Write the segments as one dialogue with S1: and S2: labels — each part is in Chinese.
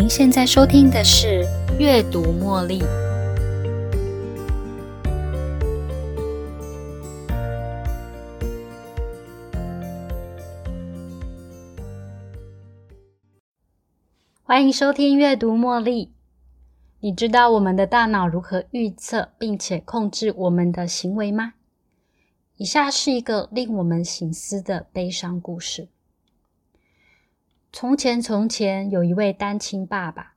S1: 您现在收听的是《阅读茉莉》。欢迎收听《阅读茉莉》。你知道我们的大脑如何预测并且控制我们的行为吗？以下是一个令我们醒思的悲伤故事。从前，从前有一位单亲爸爸，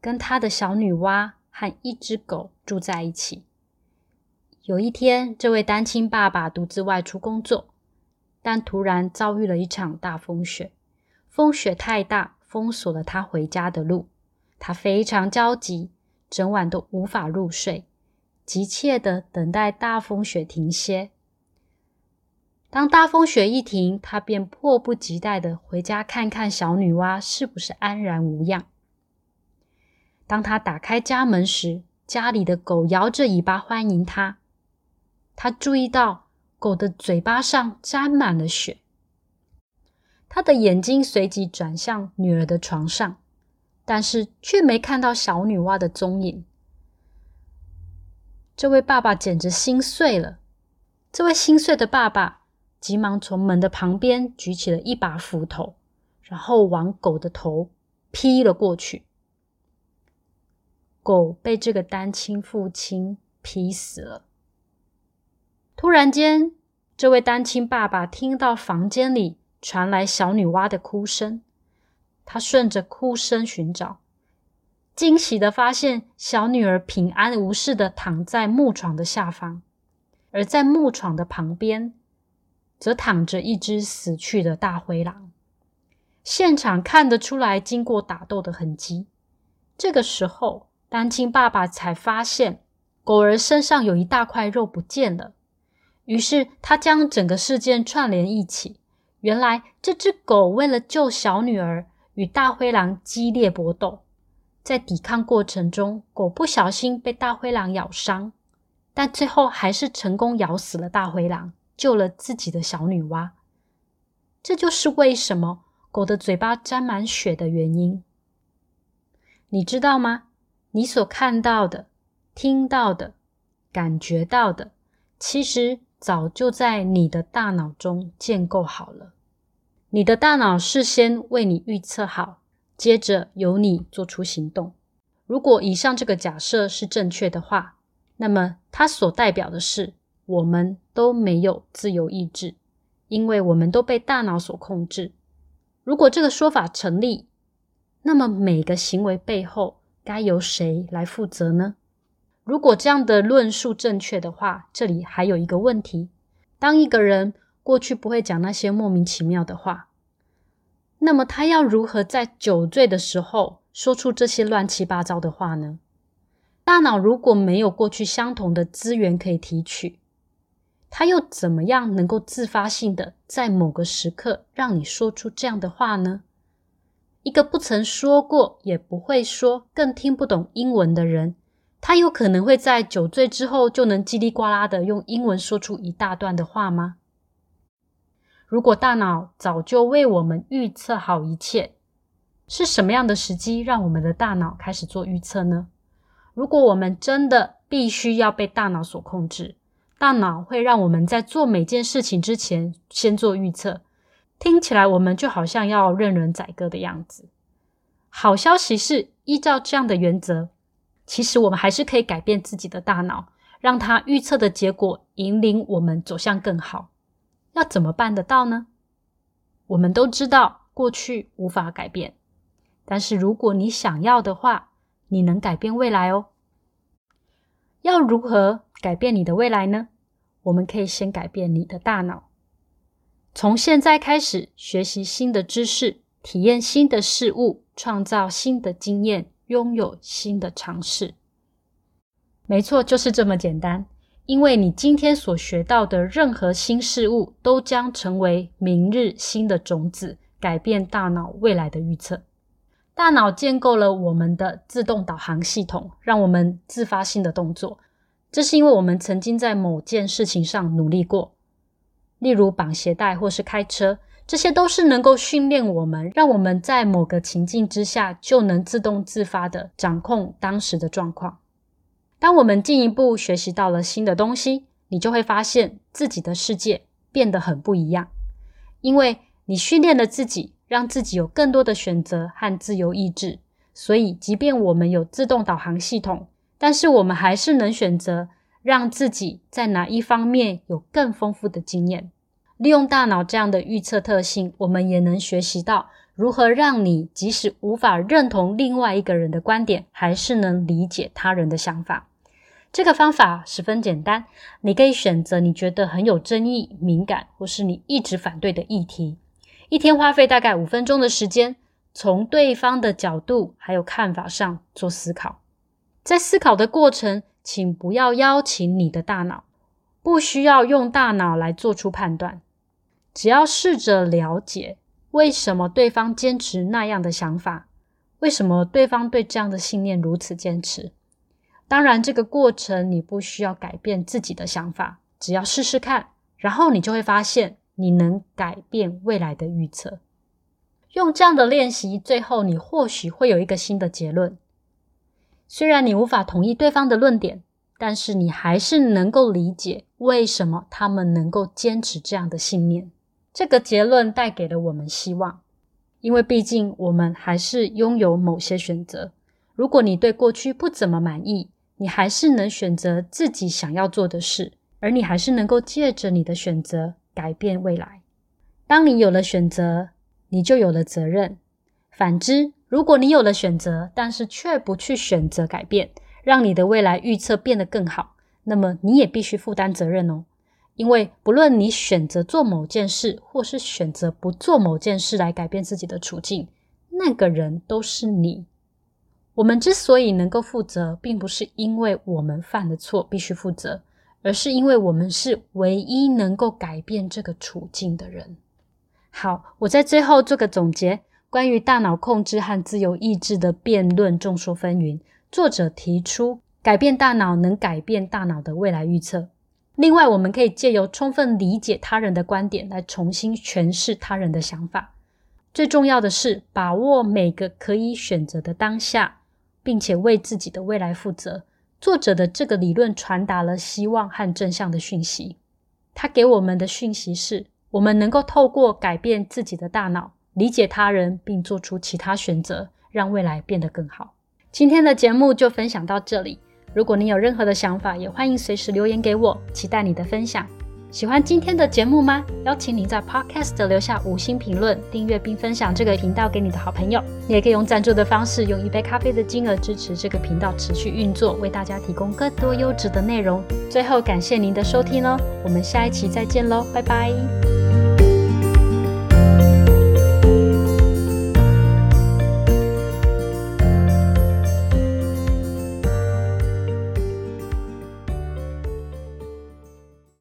S1: 跟他的小女娲和一只狗住在一起。有一天，这位单亲爸爸独自外出工作，但突然遭遇了一场大风雪，风雪太大，封锁了他回家的路。他非常焦急，整晚都无法入睡，急切的等待大风雪停歇。当大风雪一停，他便迫不及待的回家看看小女娲是不是安然无恙。当他打开家门时，家里的狗摇着尾巴欢迎他。他注意到狗的嘴巴上沾满了血。他的眼睛随即转向女儿的床上，但是却没看到小女娲的踪影。这位爸爸简直心碎了。这位心碎的爸爸。急忙从门的旁边举起了一把斧头，然后往狗的头劈了过去。狗被这个单亲父亲劈死了。突然间，这位单亲爸爸听到房间里传来小女娲的哭声，他顺着哭声寻找，惊喜的发现小女儿平安无事的躺在木床的下方，而在木床的旁边。则躺着一只死去的大灰狼，现场看得出来经过打斗的痕迹。这个时候，单亲爸爸才发现狗儿身上有一大块肉不见了。于是他将整个事件串联一起，原来这只狗为了救小女儿，与大灰狼激烈搏斗，在抵抗过程中，狗不小心被大灰狼咬伤，但最后还是成功咬死了大灰狼。救了自己的小女娲，这就是为什么狗的嘴巴沾满血的原因。你知道吗？你所看到的、听到的、感觉到的，其实早就在你的大脑中建构好了。你的大脑事先为你预测好，接着由你做出行动。如果以上这个假设是正确的话，那么它所代表的是。我们都没有自由意志，因为我们都被大脑所控制。如果这个说法成立，那么每个行为背后该由谁来负责呢？如果这样的论述正确的话，这里还有一个问题：当一个人过去不会讲那些莫名其妙的话，那么他要如何在酒醉的时候说出这些乱七八糟的话呢？大脑如果没有过去相同的资源可以提取，他又怎么样能够自发性的在某个时刻让你说出这样的话呢？一个不曾说过、也不会说、更听不懂英文的人，他有可能会在酒醉之后就能叽里呱啦的用英文说出一大段的话吗？如果大脑早就为我们预测好一切，是什么样的时机让我们的大脑开始做预测呢？如果我们真的必须要被大脑所控制？大脑会让我们在做每件事情之前先做预测，听起来我们就好像要任人宰割的样子。好消息是，依照这样的原则，其实我们还是可以改变自己的大脑，让它预测的结果引领我们走向更好。要怎么办得到呢？我们都知道过去无法改变，但是如果你想要的话，你能改变未来哦。要如何？改变你的未来呢？我们可以先改变你的大脑。从现在开始，学习新的知识，体验新的事物，创造新的经验，拥有新的尝试。没错，就是这么简单。因为你今天所学到的任何新事物，都将成为明日新的种子，改变大脑未来的预测。大脑建构了我们的自动导航系统，让我们自发性的动作。这是因为我们曾经在某件事情上努力过，例如绑鞋带或是开车，这些都是能够训练我们，让我们在某个情境之下就能自动自发的掌控当时的状况。当我们进一步学习到了新的东西，你就会发现自己的世界变得很不一样，因为你训练了自己，让自己有更多的选择和自由意志。所以，即便我们有自动导航系统，但是我们还是能选择让自己在哪一方面有更丰富的经验。利用大脑这样的预测特性，我们也能学习到如何让你即使无法认同另外一个人的观点，还是能理解他人的想法。这个方法十分简单，你可以选择你觉得很有争议、敏感，或是你一直反对的议题。一天花费大概五分钟的时间，从对方的角度还有看法上做思考。在思考的过程，请不要邀请你的大脑，不需要用大脑来做出判断。只要试着了解为什么对方坚持那样的想法，为什么对方对这样的信念如此坚持。当然，这个过程你不需要改变自己的想法，只要试试看，然后你就会发现你能改变未来的预测。用这样的练习，最后你或许会有一个新的结论。虽然你无法同意对方的论点，但是你还是能够理解为什么他们能够坚持这样的信念。这个结论带给了我们希望，因为毕竟我们还是拥有某些选择。如果你对过去不怎么满意，你还是能选择自己想要做的事，而你还是能够借着你的选择改变未来。当你有了选择，你就有了责任。反之，如果你有了选择，但是却不去选择改变，让你的未来预测变得更好，那么你也必须负担责任哦。因为不论你选择做某件事，或是选择不做某件事来改变自己的处境，那个人都是你。我们之所以能够负责，并不是因为我们犯的错必须负责，而是因为我们是唯一能够改变这个处境的人。好，我在最后做个总结：关于大脑控制和自由意志的辩论众说纷纭。作者提出，改变大脑能改变大脑的未来预测。另外，我们可以借由充分理解他人的观点来重新诠释他人的想法。最重要的是，把握每个可以选择的当下，并且为自己的未来负责。作者的这个理论传达了希望和正向的讯息。他给我们的讯息是：我们能够透过改变自己的大脑，理解他人，并做出其他选择，让未来变得更好。今天的节目就分享到这里。如果你有任何的想法，也欢迎随时留言给我，期待你的分享。喜欢今天的节目吗？邀请您在 Podcast 留下五星评论、订阅并分享这个频道给你的好朋友。你也可以用赞助的方式，用一杯咖啡的金额支持这个频道持续运作，为大家提供更多优质的内容。最后，感谢您的收听哦，我们下一期再见喽，拜拜。